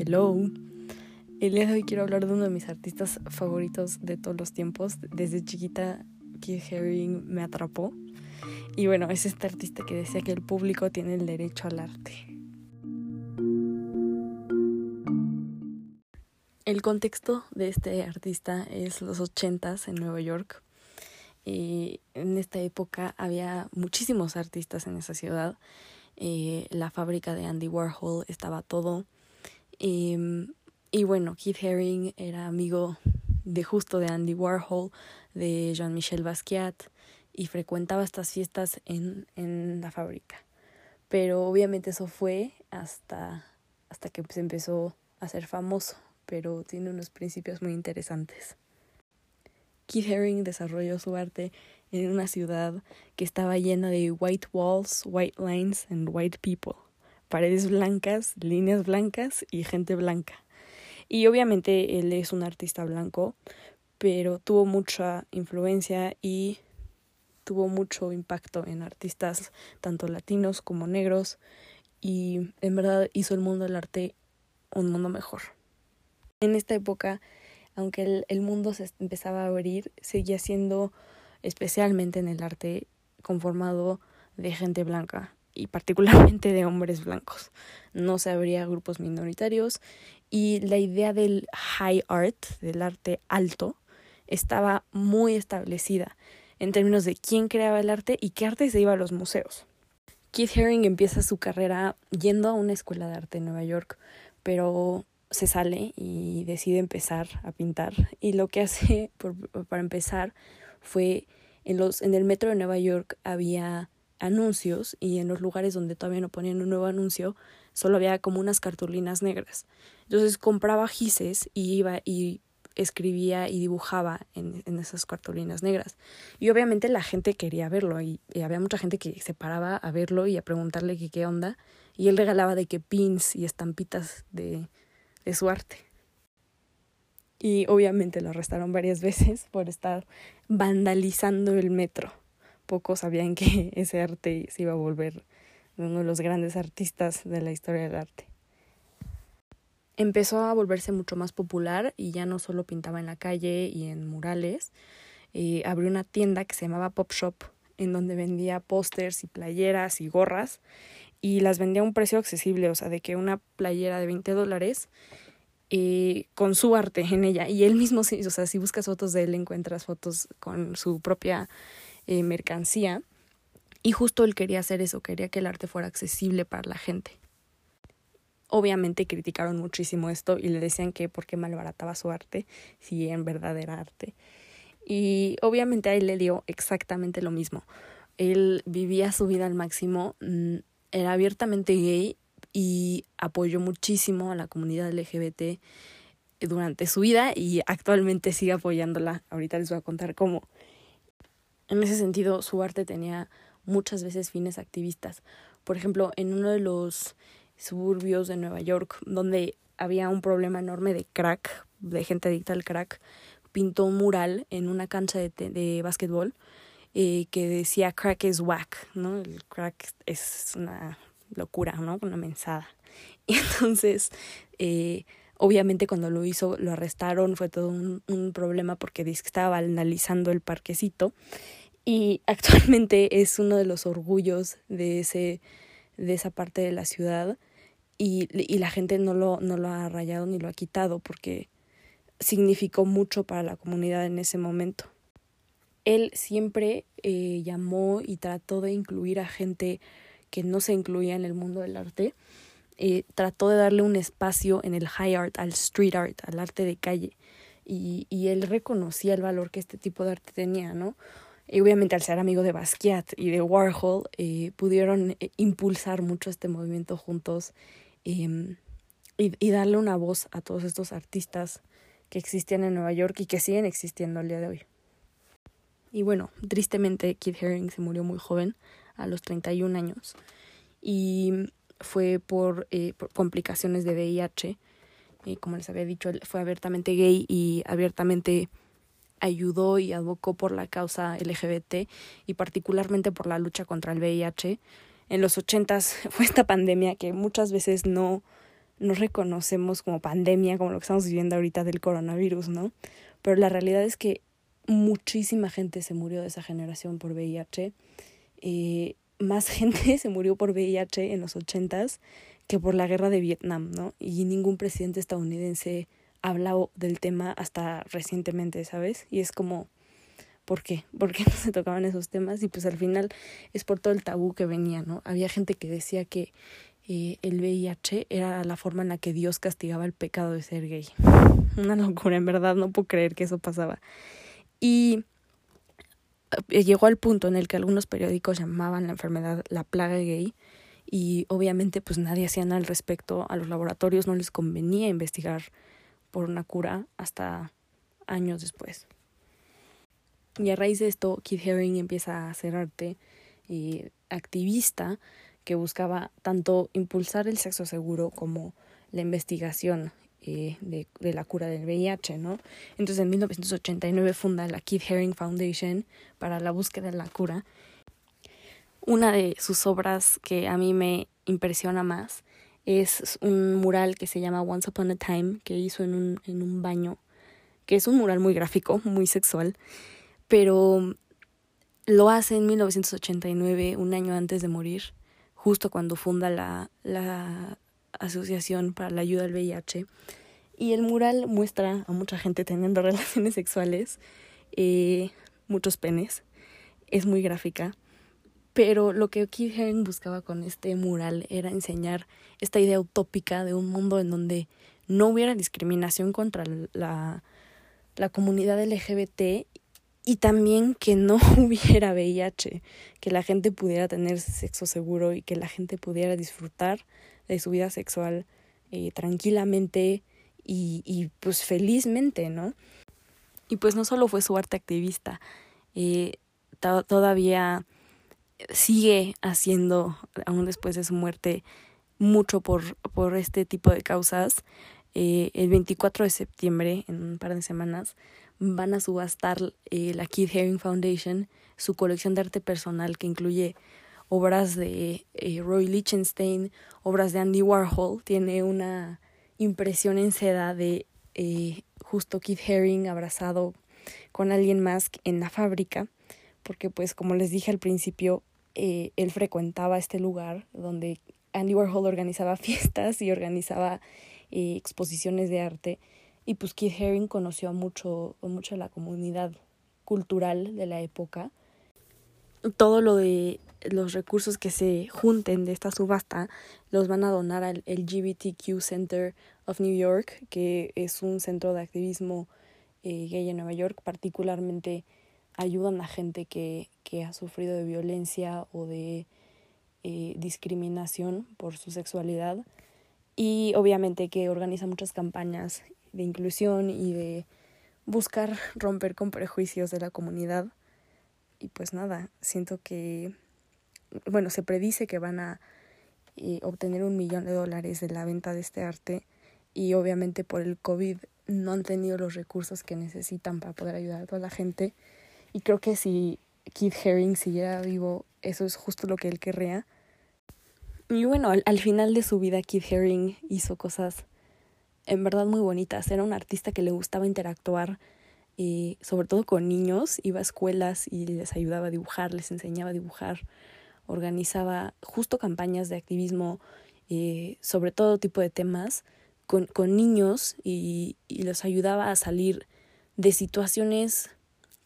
Hello. El día de hoy quiero hablar de uno de mis artistas favoritos de todos los tiempos. Desde chiquita, Keith Haring me atrapó. Y bueno, es este artista que decía que el público tiene el derecho al arte. El contexto de este artista es los ochentas en Nueva York. Y en esta época había muchísimos artistas en esa ciudad. Eh, la fábrica de Andy Warhol estaba todo. Em, y bueno, Keith Haring era amigo de justo de Andy Warhol, de Jean-Michel Basquiat, y frecuentaba estas fiestas en, en la fábrica. Pero obviamente eso fue hasta, hasta que se empezó a ser famoso, pero tiene unos principios muy interesantes. Keith Haring desarrolló su arte en una ciudad que estaba llena de white walls, white lines and white people paredes blancas, líneas blancas y gente blanca. Y obviamente él es un artista blanco, pero tuvo mucha influencia y tuvo mucho impacto en artistas tanto latinos como negros y en verdad hizo el mundo del arte un mundo mejor. En esta época, aunque el, mundo se empezaba a abrir, seguía siendo especialmente en el arte conformado de gente blanca y particularmente de hombres blancos. No se habría grupos minoritarios y la idea del high art, del arte alto, estaba muy establecida en términos de quién creaba el arte y qué arte se iba a los museos. Keith Haring empieza su carrera yendo a una escuela de arte en Nueva York, pero se sale y decide empezar a pintar. Y lo que hace para empezar fue en, los, en el metro de Nueva York había anuncios y en los lugares donde todavía no ponían un nuevo anuncio solo había como unas cartulinas negras. Entonces compraba gises y iba y escribía y dibujaba en, en esas cartulinas negras. Y obviamente la gente quería verlo y, había mucha gente que se paraba a verlo y a preguntarle qué qué onda. Y él regalaba de que pins y estampitas de, de su arte. Y obviamente lo arrestaron varias veces por estar vandalizando el metro pocos sabían que ese arte se iba a volver uno de los grandes artistas de la historia del arte. Empezó a volverse mucho más popular y ya no solo pintaba en la calle y en murales, eh, abrió una tienda que se llamaba Pop Shop, en donde vendía pósters y playeras y gorras y las vendía a un precio accesible, o sea, de que una playera de 20 dólares eh, con su arte en ella. Y él mismo, o sea, si buscas fotos de él, encuentras fotos con su propia eh, mercancía. Y justo él quería hacer eso, quería que el arte fuera accesible para la gente. Obviamente criticaron muchísimo esto y le decían que por qué malbarataba su arte si en verdad era arte. Y obviamente a él le dio exactamente lo mismo. Él vivía su vida al máximo, mm, era abiertamente gay y apoyó muchísimo a la comunidad LGBT durante su vida y actualmente sigue apoyándola. Ahorita les voy a contar cómo. En ese sentido, su arte tenía muchas veces fines activistas. Por ejemplo, en uno de los suburbios de Nueva York, donde había un problema enorme de crack, de gente adicta al crack, pintó un mural en una cancha de, de básquetbol eh, que decía crack is whack, ¿no? El crack es una locura, ¿no? Una mensada. Y entonces, eh, obviamente cuando lo hizo, lo arrestaron, fue todo un, un problema porque estaba analizando el parquecito y actualmente es uno de los orgullos de, ese, de esa parte de la ciudad y, y la gente no lo, no lo ha rayado ni lo ha quitado porque significó mucho para la comunidad en ese momento. Él siempre eh, llamó y trató de incluir a gente que no se incluía en el mundo del arte. Eh, trató de darle un espacio en el high art, al street art, al arte de calle. Y, y él reconocía el valor que este tipo de arte tenía, ¿no? Y obviamente al ser amigo de Basquiat y de Warhol, eh, pudieron eh, impulsar mucho este movimiento juntos em, y, y, darle una voz a todos estos artistas que existían en Nueva York y que siguen existiendo al día de hoy. Y bueno, tristemente Keith Haring se murió muy joven, a los 31 años, y fue por, eh, por complicaciones de VIH. como les había dicho, fue abiertamente gay y abiertamente ayudó y advocó por la causa LGBT y particularmente por la lucha contra el VIH. en los ochentas fue esta pandemia que muchas veces no, no reconocemos como pandemia, como lo que estamos viviendo ahorita del coronavirus, ¿no? Pero la realidad es que muchísima gente se murió de esa generación por VIH. Eh, más gente se murió por VIH en los ochentas que por la guerra de Vietnam, ¿no? Y ningún presidente estadounidense ha hablado del tema hasta recientemente, ¿sabes? Y es como, ¿por qué? ¿Por qué no se tocaban esos temas? Y pues al final es por todo el tabú que venía, ¿no? Había gente que decía que eh, el VIH era la forma en la que Dios castigaba el pecado de ser gay. Una locura, en verdad, no puedo creer que eso pasaba. Y eh, llegó al punto en el que algunos periódicos llamaban la enfermedad la plaga gay y obviamente pues nadie hacía nada al respecto. A los laboratorios no les convenía investigar por una cura hasta años después. Y a raíz de esto, Keith Haring empieza a hacer arte y activista que buscaba tanto impulsar el sexo seguro como la investigación eh, de, de, la cura del VIH, ¿no? Entonces en 1989 funda la Keith Haring Foundation para la búsqueda de la cura. Una de sus obras que a mí me impresiona más es un mural que se llama Once Upon a Time que hizo en un, en un baño, que es un mural muy gráfico, muy sexual pero lo hace en 1989, un año antes de morir, justo cuando funda la, la Asociación para la Ayuda al VIH. Y el mural muestra a mucha gente teniendo relaciones sexuales, eh, muchos penes, es muy gráfica. Pero lo que Keith buscaba con este mural era enseñar esta idea utópica de un mundo en donde no hubiera discriminación contra la, la comunidad LGBT y también que no hubiera VIH, que la gente pudiera tener sexo seguro y que la gente pudiera disfrutar de su vida sexual eh, tranquilamente y, y, pues felizmente, ¿no? Y pues no solo fue su arte activista, eh, todavía sigue haciendo, aún después de su muerte, mucho por, por este tipo de causas. Eh, el 24 de septiembre, en un par de semanas, van a subastar la Keith Haring Foundation su colección de arte personal que incluye obras de eh, Roy Lichtenstein, obras de Andy Warhol, tiene una impresión en seda de eh, justo Keith Haring abrazado con alguien más en la fábrica, porque pues como les dije al principio, él frecuentaba este lugar donde Andy Warhol organizaba fiestas y organizaba exposiciones de arte y pues Keith Haring conoció mucho, mucho la comunidad cultural de la época. Todo lo de los recursos que se junten de esta subasta los van a donar al LGBTQ Center of New York, que es un centro de activismo eh, gay en Nueva York. Particularmente ayudan a gente que, que ha sufrido de violencia o de eh, discriminación por su sexualidad. Y obviamente que organiza muchas campañas de inclusión y de buscar romper con prejuicios de la comunidad. Y pues nada, siento que, bueno, se predice que van a eh, obtener un millón de dólares de la venta de este arte y obviamente por el COVID no han tenido los recursos que necesitan para poder ayudar a toda la gente. Y creo que si Keith Haring siguiera vivo, eso es justo lo que él querría. Y bueno, al, al final de su vida Keith Haring hizo cosas en verdad muy bonitas. Era un artista que le gustaba interactuar, eh, sobre todo con niños. Iba a escuelas y les ayudaba a dibujar, les enseñaba a dibujar. Organizaba justo campañas de activismo eh, sobre todo tipo de temas con, con niños y, y los ayudaba a salir de situaciones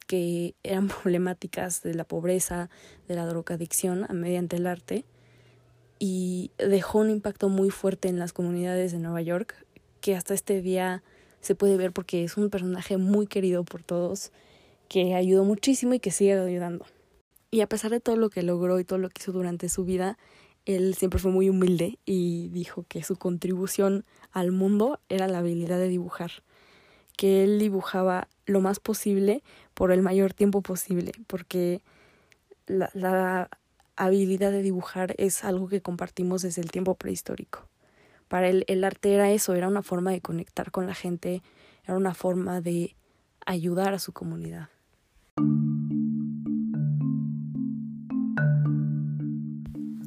que eran problemáticas de la pobreza, de la drogadicción mediante el arte y dejó un impacto muy fuerte en las comunidades de Nueva York que hasta este día se puede ver porque es un personaje muy querido por todos, que ayudó muchísimo y que sigue ayudando. Y a pesar de todo lo que logró y todo lo que hizo durante su vida, él siempre fue muy humilde y dijo que su contribución al mundo era la habilidad de dibujar, que él dibujaba lo más posible por el mayor tiempo posible, porque la, la habilidad de dibujar es algo que compartimos desde el tiempo prehistórico. Para él el arte era eso, era una forma de conectar con la gente, era una forma de ayudar a su comunidad.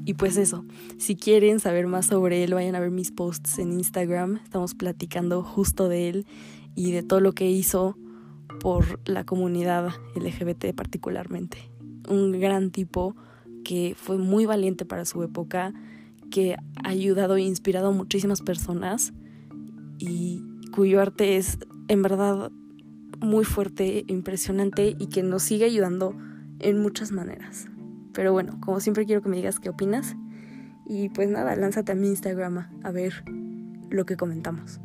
Y pues eso, si quieren saber más sobre él, vayan a ver mis posts en Instagram. Estamos platicando justo de él y de todo lo que hizo por la comunidad LGBT particularmente. Un gran tipo que fue muy valiente para su época, que ha ayudado e inspirado a muchísimas personas y cuyo arte es en verdad muy fuerte, impresionante y que nos sigue ayudando en muchas maneras. Pero bueno, como siempre quiero que me digas qué opinas y pues nada, lánzate a mi Instagram a ver lo que comentamos.